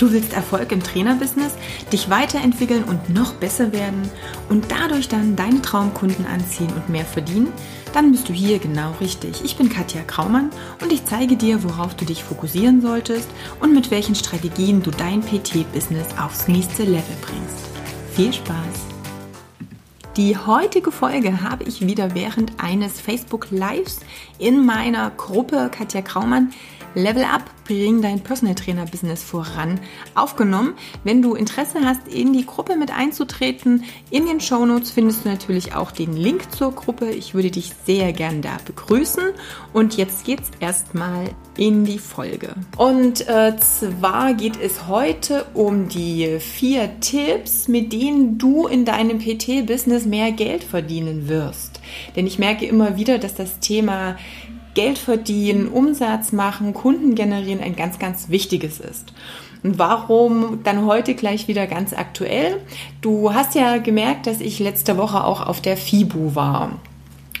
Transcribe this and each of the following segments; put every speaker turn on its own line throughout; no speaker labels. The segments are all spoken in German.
Du willst Erfolg im Trainerbusiness, dich weiterentwickeln und noch besser werden und dadurch dann deine Traumkunden anziehen und mehr verdienen? Dann bist du hier genau richtig. Ich bin Katja Kraumann und ich zeige dir, worauf du dich fokussieren solltest und mit welchen Strategien du dein PT-Business aufs nächste Level bringst. Viel Spaß! Die heutige Folge habe ich wieder während eines Facebook Lives in meiner Gruppe Katja Kraumann Level Up, bring dein Personal Trainer Business voran aufgenommen. Wenn du Interesse hast, in die Gruppe mit einzutreten, in den Show Notes findest du natürlich auch den Link zur Gruppe. Ich würde dich sehr gern da begrüßen. Und jetzt geht's erstmal in die Folge. Und äh, zwar geht es heute um die vier Tipps, mit denen du in deinem PT-Business mehr Geld verdienen wirst. Denn ich merke immer wieder, dass das Thema Geld verdienen, Umsatz machen, Kunden generieren ein ganz, ganz wichtiges ist. Und warum dann heute gleich wieder ganz aktuell? Du hast ja gemerkt, dass ich letzte Woche auch auf der FIBU war.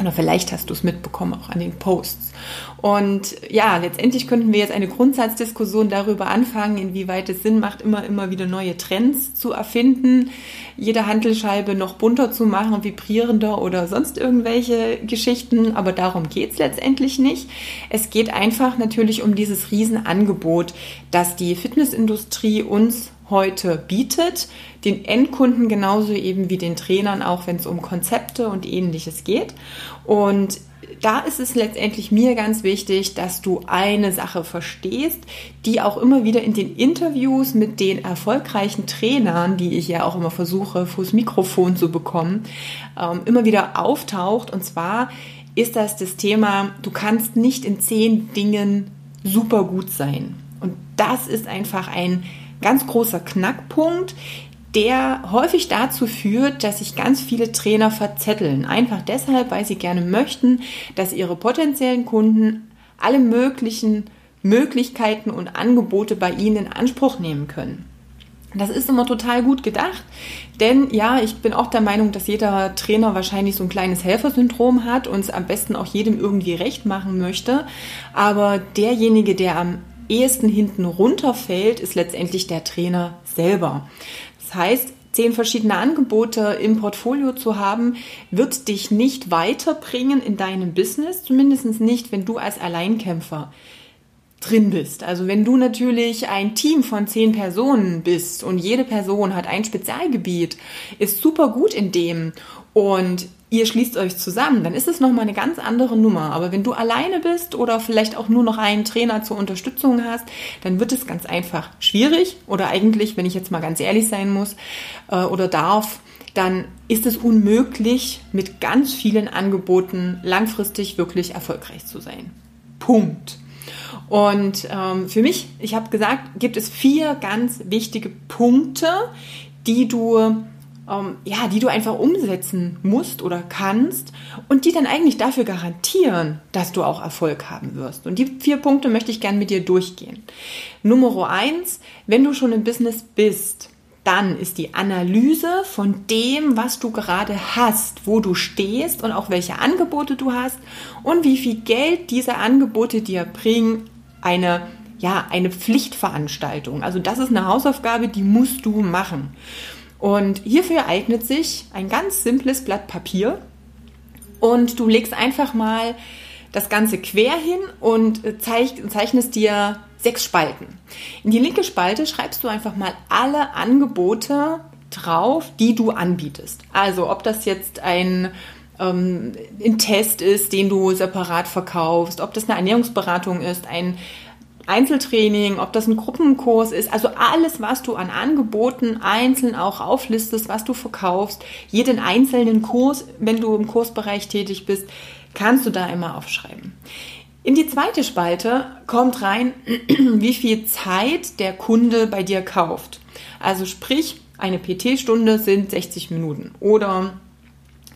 Oder vielleicht hast du es mitbekommen, auch an den Posts. Und ja, letztendlich könnten wir jetzt eine Grundsatzdiskussion darüber anfangen, inwieweit es Sinn macht, immer, immer wieder neue Trends zu erfinden, jede Handelscheibe noch bunter zu machen, vibrierender oder sonst irgendwelche Geschichten. Aber darum geht's letztendlich nicht. Es geht einfach natürlich um dieses Riesenangebot, das die Fitnessindustrie uns heute bietet, den Endkunden genauso eben wie den Trainern, auch wenn es um Konzepte und ähnliches geht. Und da ist es letztendlich mir ganz wichtig, dass du eine Sache verstehst, die auch immer wieder in den Interviews mit den erfolgreichen Trainern, die ich ja auch immer versuche, fürs Mikrofon zu bekommen, ähm, immer wieder auftaucht. Und zwar ist das das Thema, du kannst nicht in zehn Dingen super gut sein. Und das ist einfach ein ganz großer Knackpunkt, der häufig dazu führt, dass sich ganz viele Trainer verzetteln. Einfach deshalb, weil sie gerne möchten, dass ihre potenziellen Kunden alle möglichen Möglichkeiten und Angebote bei ihnen in Anspruch nehmen können. Das ist immer total gut gedacht, denn ja, ich bin auch der Meinung, dass jeder Trainer wahrscheinlich so ein kleines Helfersyndrom hat und es am besten auch jedem irgendwie recht machen möchte. Aber derjenige, der am ehesten hinten runterfällt, ist letztendlich der Trainer selber. Das heißt, zehn verschiedene Angebote im Portfolio zu haben, wird dich nicht weiterbringen in deinem Business, zumindest nicht, wenn du als Alleinkämpfer drin bist. Also wenn du natürlich ein Team von zehn Personen bist und jede Person hat ein Spezialgebiet, ist super gut in dem und ihr schließt euch zusammen, dann ist es nochmal eine ganz andere Nummer. Aber wenn du alleine bist oder vielleicht auch nur noch einen Trainer zur Unterstützung hast, dann wird es ganz einfach schwierig oder eigentlich, wenn ich jetzt mal ganz ehrlich sein muss äh, oder darf, dann ist es unmöglich, mit ganz vielen Angeboten langfristig wirklich erfolgreich zu sein. Punkt. Und ähm, für mich, ich habe gesagt, gibt es vier ganz wichtige Punkte, die du ähm, ja, die du einfach umsetzen musst oder kannst und die dann eigentlich dafür garantieren, dass du auch Erfolg haben wirst. Und die vier Punkte möchte ich gerne mit dir durchgehen. Nummer eins, wenn du schon im Business bist, dann ist die Analyse von dem, was du gerade hast, wo du stehst und auch welche Angebote du hast und wie viel Geld diese Angebote dir bringen, eine ja, eine Pflichtveranstaltung. Also das ist eine Hausaufgabe, die musst du machen. Und hierfür eignet sich ein ganz simples Blatt Papier und du legst einfach mal das Ganze quer hin und zeichnest dir sechs Spalten. In die linke Spalte schreibst du einfach mal alle Angebote drauf, die du anbietest. Also ob das jetzt ein, ähm, ein Test ist, den du separat verkaufst, ob das eine Ernährungsberatung ist, ein Einzeltraining, ob das ein Gruppenkurs ist, also alles, was du an Angeboten einzeln auch auflistest, was du verkaufst, jeden einzelnen Kurs, wenn du im Kursbereich tätig bist, kannst du da immer aufschreiben. In die zweite Spalte kommt rein, wie viel Zeit der Kunde bei dir kauft. Also sprich, eine PT-Stunde sind 60 Minuten oder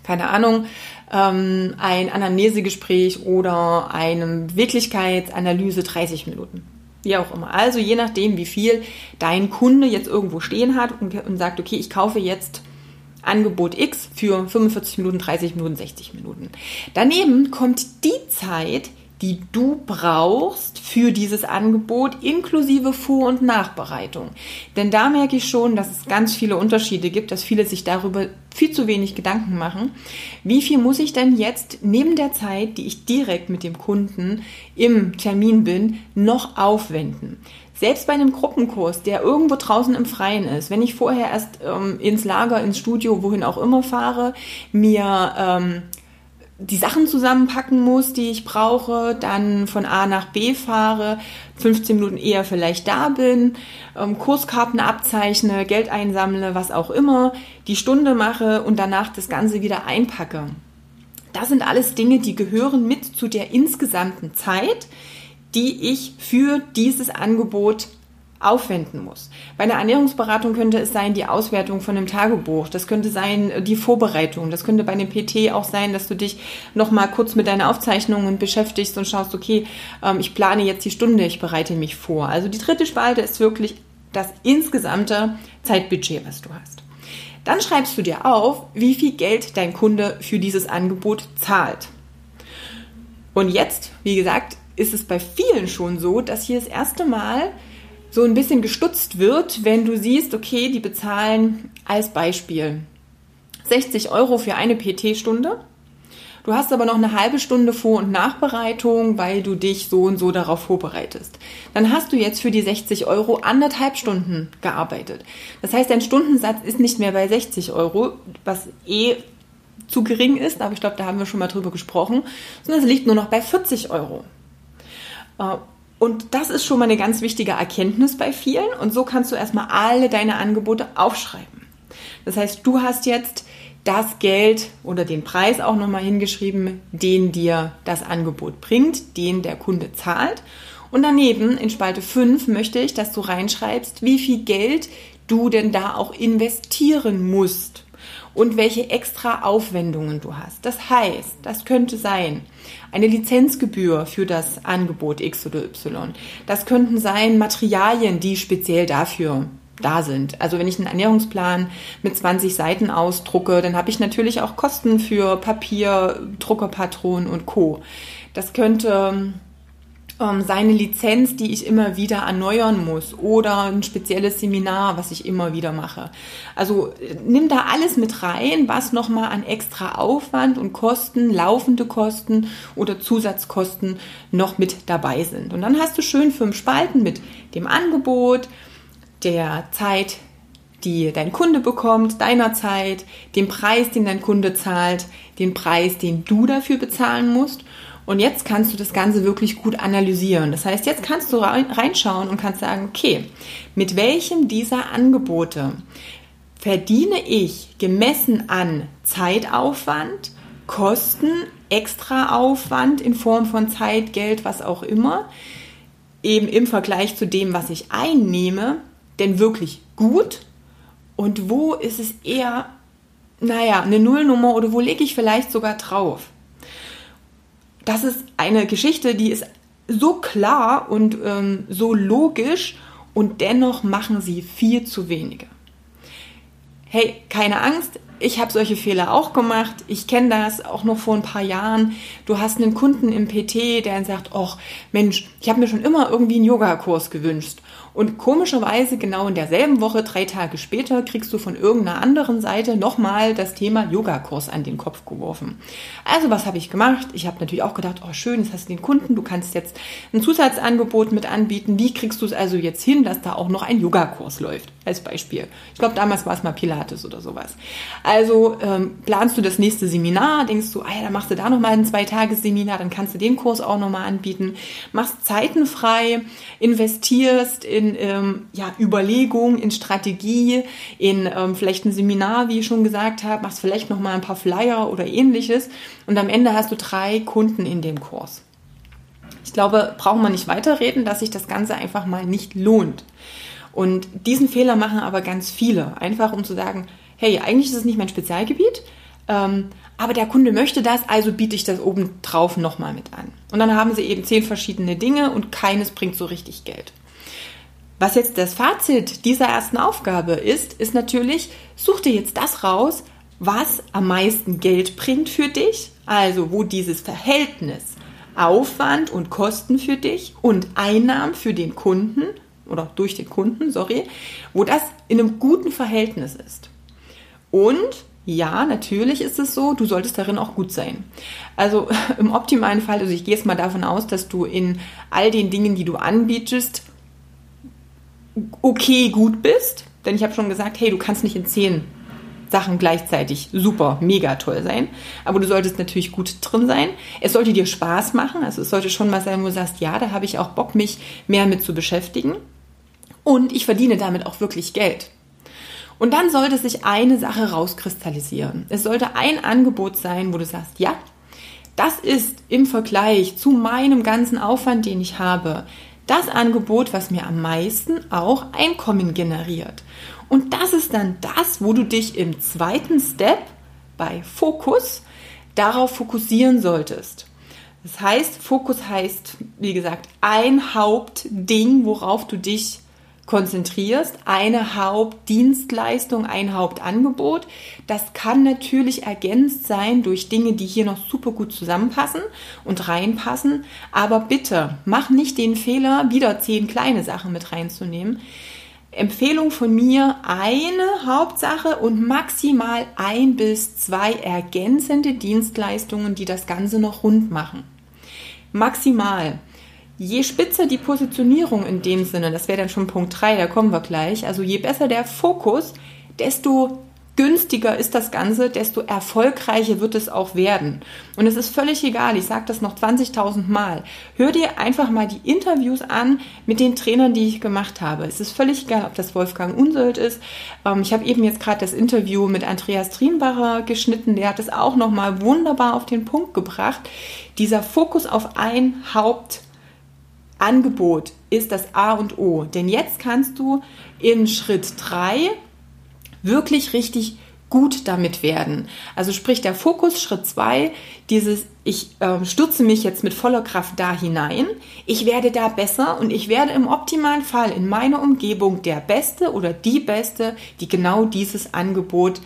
keine Ahnung, ähm, ein Anamnesegespräch oder eine Wirklichkeitsanalyse 30 Minuten. Wie auch immer. Also je nachdem, wie viel dein Kunde jetzt irgendwo stehen hat und, und sagt, okay, ich kaufe jetzt Angebot X für 45 Minuten, 30 Minuten, 60 Minuten. Daneben kommt die Zeit, die du brauchst für dieses Angebot inklusive Vor- und Nachbereitung. Denn da merke ich schon, dass es ganz viele Unterschiede gibt, dass viele sich darüber viel zu wenig Gedanken machen. Wie viel muss ich denn jetzt neben der Zeit, die ich direkt mit dem Kunden im Termin bin, noch aufwenden? Selbst bei einem Gruppenkurs, der irgendwo draußen im Freien ist, wenn ich vorher erst ähm, ins Lager, ins Studio, wohin auch immer fahre, mir ähm, die Sachen zusammenpacken muss, die ich brauche, dann von A nach B fahre, 15 Minuten eher vielleicht da bin, ähm, Kurskarten abzeichne, Geld einsammle, was auch immer, die Stunde mache und danach das Ganze wieder einpacke. Das sind alles Dinge, die gehören mit zu der insgesamten Zeit, die ich für dieses Angebot aufwenden muss. Bei einer Ernährungsberatung könnte es sein, die Auswertung von einem Tagebuch. Das könnte sein, die Vorbereitung. Das könnte bei einem PT auch sein, dass du dich nochmal kurz mit deinen Aufzeichnungen beschäftigst und schaust, okay, ähm, ich plane jetzt die Stunde, ich bereite mich vor. Also die dritte Spalte ist wirklich das insgesamte Zeitbudget, was du hast. Dann schreibst du dir auf, wie viel Geld dein Kunde für dieses Angebot zahlt. Und jetzt, wie gesagt, ist es bei vielen schon so, dass hier das erste Mal so ein bisschen gestutzt wird, wenn du siehst, okay, die bezahlen als Beispiel 60 Euro für eine PT-Stunde. Du hast aber noch eine halbe Stunde Vor- und Nachbereitung, weil du dich so und so darauf vorbereitest. Dann hast du jetzt für die 60 Euro anderthalb Stunden gearbeitet. Das heißt, dein Stundensatz ist nicht mehr bei 60 Euro, was eh zu gering ist, aber ich glaube, da haben wir schon mal drüber gesprochen, sondern es liegt nur noch bei 40 Euro. Und das ist schon mal eine ganz wichtige Erkenntnis bei vielen. Und so kannst du erstmal alle deine Angebote aufschreiben. Das heißt, du hast jetzt das Geld oder den Preis auch nochmal hingeschrieben, den dir das Angebot bringt, den der Kunde zahlt. Und daneben in Spalte 5 möchte ich, dass du reinschreibst, wie viel Geld du denn da auch investieren musst und welche extra Aufwendungen du hast. Das heißt, das könnte sein eine Lizenzgebühr für das Angebot X oder Y. Das könnten sein Materialien, die speziell dafür da sind. Also wenn ich einen Ernährungsplan mit 20 Seiten ausdrucke, dann habe ich natürlich auch Kosten für Papier, Druckerpatronen und Co. Das könnte ähm, seine Lizenz, die ich immer wieder erneuern muss oder ein spezielles Seminar, was ich immer wieder mache. Also nimm da alles mit rein, was nochmal an extra Aufwand und Kosten, laufende Kosten oder Zusatzkosten noch mit dabei sind. Und dann hast du schön fünf Spalten mit dem Angebot, der Zeit, die dein Kunde bekommt, deiner Zeit, dem Preis, den dein Kunde zahlt, den Preis, den du dafür bezahlen musst und jetzt kannst du das Ganze wirklich gut analysieren. Das heißt, jetzt kannst du reinschauen und kannst sagen, okay, mit welchem dieser Angebote verdiene ich gemessen an Zeitaufwand, Kosten, Extraaufwand in Form von Zeit, Geld, was auch immer, eben im Vergleich zu dem, was ich einnehme, denn wirklich gut und wo ist es eher, naja, eine Nullnummer oder wo lege ich vielleicht sogar drauf? Das ist eine Geschichte, die ist so klar und ähm, so logisch und dennoch machen sie viel zu wenige. Hey, keine Angst, ich habe solche Fehler auch gemacht. Ich kenne das auch noch vor ein paar Jahren. Du hast einen Kunden im PT, der dann sagt, ach Mensch, ich habe mir schon immer irgendwie einen Yogakurs gewünscht. Und komischerweise genau in derselben Woche, drei Tage später, kriegst du von irgendeiner anderen Seite nochmal das Thema Yogakurs an den Kopf geworfen. Also was habe ich gemacht? Ich habe natürlich auch gedacht, oh schön, jetzt hast du den Kunden, du kannst jetzt ein Zusatzangebot mit anbieten. Wie kriegst du es also jetzt hin, dass da auch noch ein Yogakurs läuft? Als Beispiel. Ich glaube, damals war es mal Pilates oder sowas. Also ähm, planst du das nächste Seminar, denkst du, ah ja, dann machst du da nochmal ein Zweitagesseminar, dann kannst du den Kurs auch nochmal anbieten, machst Zeiten frei, investierst in ähm, ja, Überlegung, in Strategie, in ähm, vielleicht ein Seminar, wie ich schon gesagt habe, machst vielleicht noch mal ein paar Flyer oder ähnliches und am Ende hast du drei Kunden in dem Kurs. Ich glaube, brauchen wir nicht weiterreden, dass sich das Ganze einfach mal nicht lohnt. Und diesen Fehler machen aber ganz viele, einfach um zu sagen, hey, eigentlich ist es nicht mein Spezialgebiet, ähm, aber der Kunde möchte das, also biete ich das oben drauf nochmal mit an. Und dann haben sie eben zehn verschiedene Dinge und keines bringt so richtig Geld. Was jetzt das Fazit dieser ersten Aufgabe ist, ist natürlich, such dir jetzt das raus, was am meisten Geld bringt für dich, also wo dieses Verhältnis Aufwand und Kosten für dich und Einnahmen für den Kunden oder durch den Kunden, sorry, wo das in einem guten Verhältnis ist. Und ja, natürlich ist es so, du solltest darin auch gut sein. Also im optimalen Fall, also ich gehe jetzt mal davon aus, dass du in all den Dingen, die du anbietest, okay gut bist. Denn ich habe schon gesagt, hey, du kannst nicht in zehn Sachen gleichzeitig super, mega toll sein. Aber du solltest natürlich gut drin sein. Es sollte dir Spaß machen. Also es sollte schon mal sein, wo du sagst, ja, da habe ich auch Bock, mich mehr mit zu beschäftigen. Und ich verdiene damit auch wirklich Geld. Und dann sollte sich eine Sache rauskristallisieren. Es sollte ein Angebot sein, wo du sagst, ja, das ist im Vergleich zu meinem ganzen Aufwand, den ich habe, das Angebot, was mir am meisten auch Einkommen generiert. Und das ist dann das, wo du dich im zweiten Step bei Fokus darauf fokussieren solltest. Das heißt, Fokus heißt, wie gesagt, ein Hauptding, worauf du dich konzentrierst, eine Hauptdienstleistung, ein Hauptangebot. Das kann natürlich ergänzt sein durch Dinge, die hier noch super gut zusammenpassen und reinpassen. Aber bitte mach nicht den Fehler, wieder zehn kleine Sachen mit reinzunehmen. Empfehlung von mir, eine Hauptsache und maximal ein bis zwei ergänzende Dienstleistungen, die das Ganze noch rund machen. Maximal. Je spitzer die Positionierung in dem Sinne, das wäre dann schon Punkt 3, da kommen wir gleich, also je besser der Fokus, desto günstiger ist das Ganze, desto erfolgreicher wird es auch werden. Und es ist völlig egal, ich sage das noch 20.000 Mal. Hör dir einfach mal die Interviews an mit den Trainern, die ich gemacht habe. Es ist völlig egal, ob das Wolfgang Unsöld ist. Ähm, ich habe eben jetzt gerade das Interview mit Andreas Trienbacher geschnitten, der hat es auch nochmal wunderbar auf den Punkt gebracht. Dieser Fokus auf ein Haupt Angebot ist das A und O. Denn jetzt kannst du in Schritt 3 wirklich richtig gut damit werden. Also sprich der Fokus, Schritt 2, dieses, ich äh, stürze mich jetzt mit voller Kraft da hinein, ich werde da besser und ich werde im optimalen Fall in meiner Umgebung der Beste oder die Beste, die genau dieses Angebot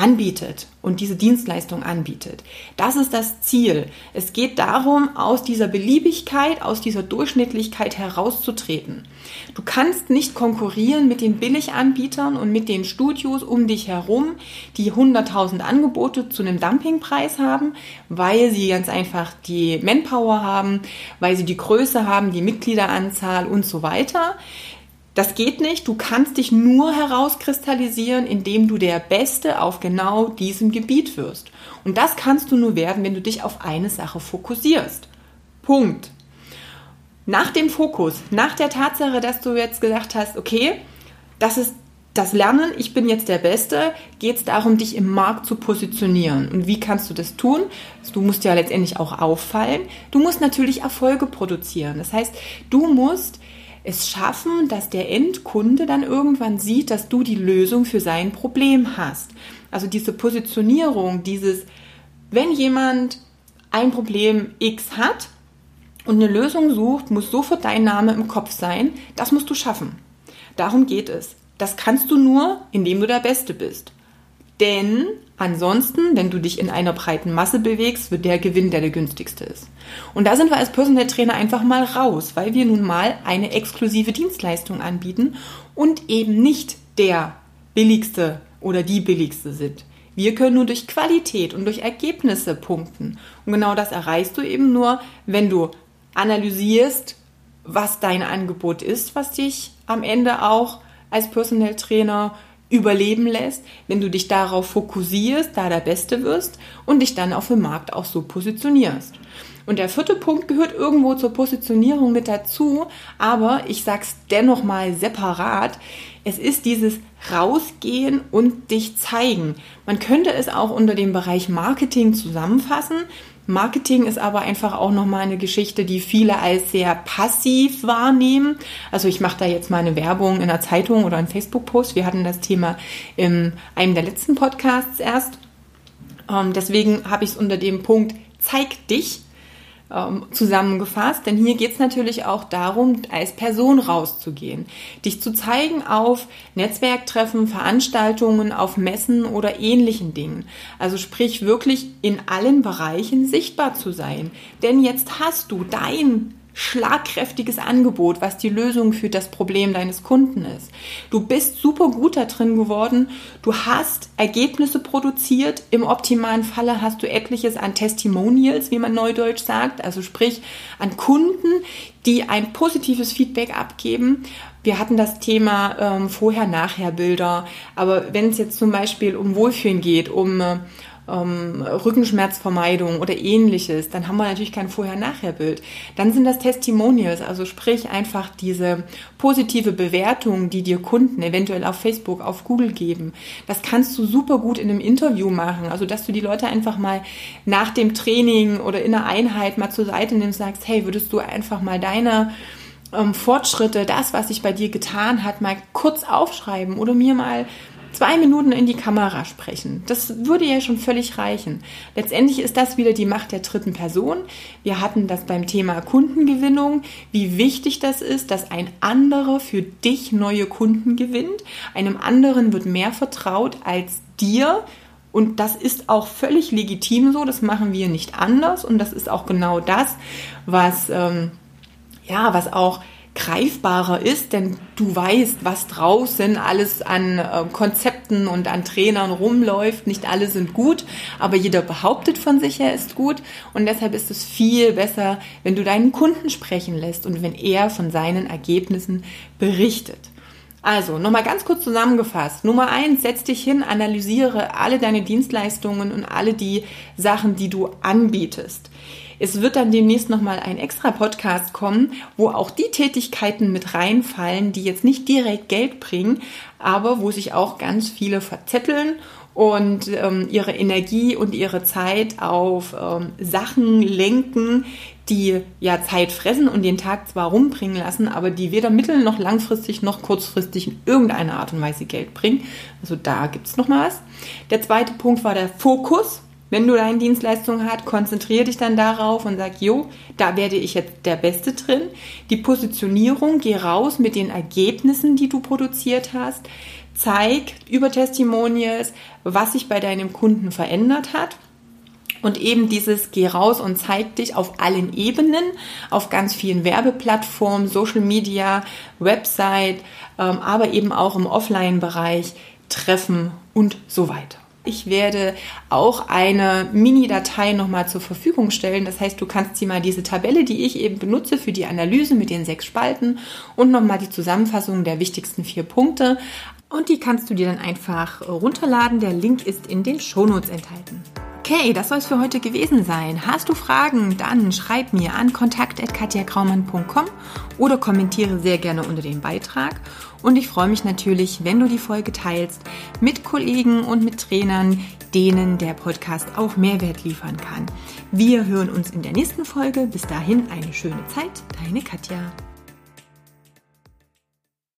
anbietet und diese Dienstleistung anbietet. Das ist das Ziel. Es geht darum, aus dieser Beliebigkeit, aus dieser Durchschnittlichkeit herauszutreten. Du kannst nicht konkurrieren mit den Billiganbietern und mit den Studios um dich herum, die 100.000 Angebote zu einem Dumpingpreis haben, weil sie ganz einfach die Manpower haben, weil sie die Größe haben, die Mitgliederanzahl und so weiter. Das geht nicht. Du kannst dich nur herauskristallisieren, indem du der Beste auf genau diesem Gebiet wirst. Und das kannst du nur werden, wenn du dich auf eine Sache fokussierst. Punkt. Nach dem Fokus, nach der Tatsache, dass du jetzt gesagt hast, okay, das ist das Lernen, ich bin jetzt der Beste, geht es darum, dich im Markt zu positionieren. Und wie kannst du das tun? Du musst ja letztendlich auch auffallen. Du musst natürlich Erfolge produzieren. Das heißt, du musst es schaffen, dass der Endkunde dann irgendwann sieht, dass du die Lösung für sein Problem hast. Also diese Positionierung, dieses, wenn jemand ein Problem X hat und eine Lösung sucht, muss sofort dein Name im Kopf sein. Das musst du schaffen. Darum geht es. Das kannst du nur, indem du der Beste bist. Denn ansonsten, wenn du dich in einer breiten Masse bewegst, wird der Gewinn, der der günstigste ist. Und da sind wir als Personal Trainer einfach mal raus, weil wir nun mal eine exklusive Dienstleistung anbieten und eben nicht der billigste oder die billigste sind. Wir können nur durch Qualität und durch Ergebnisse punkten. Und genau das erreichst du eben nur, wenn du analysierst, was dein Angebot ist, was dich am Ende auch als Personal Trainer überleben lässt, wenn du dich darauf fokussierst, da der Beste wirst und dich dann auf dem Markt auch so positionierst. Und der vierte Punkt gehört irgendwo zur Positionierung mit dazu, aber ich sag's dennoch mal separat. Es ist dieses Rausgehen und dich zeigen. Man könnte es auch unter dem Bereich Marketing zusammenfassen. Marketing ist aber einfach auch nochmal eine Geschichte, die viele als sehr passiv wahrnehmen. Also ich mache da jetzt mal eine Werbung in einer Zeitung oder einem Facebook-Post. Wir hatten das Thema in einem der letzten Podcasts erst. Ähm, deswegen habe ich es unter dem Punkt Zeig dich ähm, zusammengefasst, denn hier geht es natürlich auch darum, als Person rauszugehen, dich zu zeigen auf Netzwerktreffen, Veranstaltungen, auf Messen oder ähnlichen Dingen. Also sprich wirklich in allen Bereichen sichtbar zu sein. Denn jetzt hast du dein schlagkräftiges Angebot, was die Lösung für das Problem deines Kunden ist. Du bist super gut da drin geworden. Du hast Ergebnisse produziert. Im optimalen Falle hast du etliches an Testimonials, wie man neudeutsch sagt, also sprich an Kunden, die ein positives Feedback abgeben. Wir hatten das Thema ähm, Vorher-Nachher-Bilder, aber wenn es jetzt zum Beispiel um Wohlfühlen geht, um äh, ähm, Rückenschmerzvermeidung oder ähnliches, dann haben wir natürlich kein Vorher-Nachher-Bild. Dann sind das Testimonials, also sprich einfach diese positive Bewertung, die dir Kunden eventuell auf Facebook, auf Google geben. Das kannst du super gut in einem Interview machen, also dass du die Leute einfach mal nach dem Training oder in der Einheit mal zur Seite nimmst und sagst, hey, würdest du einfach mal deine ähm, Fortschritte, das, was sich bei dir getan hat, mal kurz aufschreiben oder mir mal zwei Minuten in die Kamera sprechen. Das würde ja schon völlig reichen. Letztendlich ist das wieder die Macht der dritten Person. Wir hatten das beim Thema Kundengewinnung, wie wichtig das ist, dass ein anderer für dich neue Kunden gewinnt. Einem anderen wird mehr vertraut als dir. Und das ist auch völlig legitim so. Das machen wir nicht anders. Und das ist auch genau das, was, ähm, ja, was auch greifbarer ist, denn du weißt, was draußen alles an äh, Konzepten und an Trainern rumläuft. Nicht alle sind gut, aber jeder behauptet von sich, er ist gut. Und deshalb ist es viel besser, wenn du deinen Kunden sprechen lässt und wenn er von seinen Ergebnissen berichtet. Also, nochmal ganz kurz zusammengefasst. Nummer eins, setz dich hin, analysiere alle deine Dienstleistungen und alle die Sachen, die du anbietest. Es wird dann demnächst nochmal ein extra Podcast kommen, wo auch die Tätigkeiten mit reinfallen, die jetzt nicht direkt Geld bringen, aber wo sich auch ganz viele verzetteln und ähm, ihre Energie und ihre Zeit auf ähm, Sachen lenken, die ja Zeit fressen und den Tag zwar rumbringen lassen, aber die weder mittel- noch langfristig noch kurzfristig in irgendeiner Art und Weise Geld bringen. Also da gibt es nochmal was. Der zweite Punkt war der Fokus. Wenn du deine Dienstleistung hast, konzentriere dich dann darauf und sag, jo, da werde ich jetzt der Beste drin. Die Positionierung, geh raus mit den Ergebnissen, die du produziert hast. Zeig über Testimonials, was sich bei deinem Kunden verändert hat. Und eben dieses Geh raus und zeig dich auf allen Ebenen, auf ganz vielen Werbeplattformen, Social Media, Website, ähm, aber eben auch im Offline-Bereich, Treffen und so weiter. Ich werde auch eine Mini-Datei nochmal zur Verfügung stellen. Das heißt, du kannst dir mal diese Tabelle, die ich eben benutze für die Analyse mit den sechs Spalten und nochmal die Zusammenfassung der wichtigsten vier Punkte. Und die kannst du dir dann einfach runterladen. Der Link ist in den Shownotes enthalten. Okay, das soll es für heute gewesen sein. Hast du Fragen, dann schreib mir an kontakt.katjakraumann.com oder kommentiere sehr gerne unter dem Beitrag. Und ich freue mich natürlich, wenn du die Folge teilst mit Kollegen und mit Trainern, denen der Podcast auch Mehrwert liefern kann. Wir hören uns in der nächsten Folge. Bis dahin eine schöne Zeit. Deine Katja.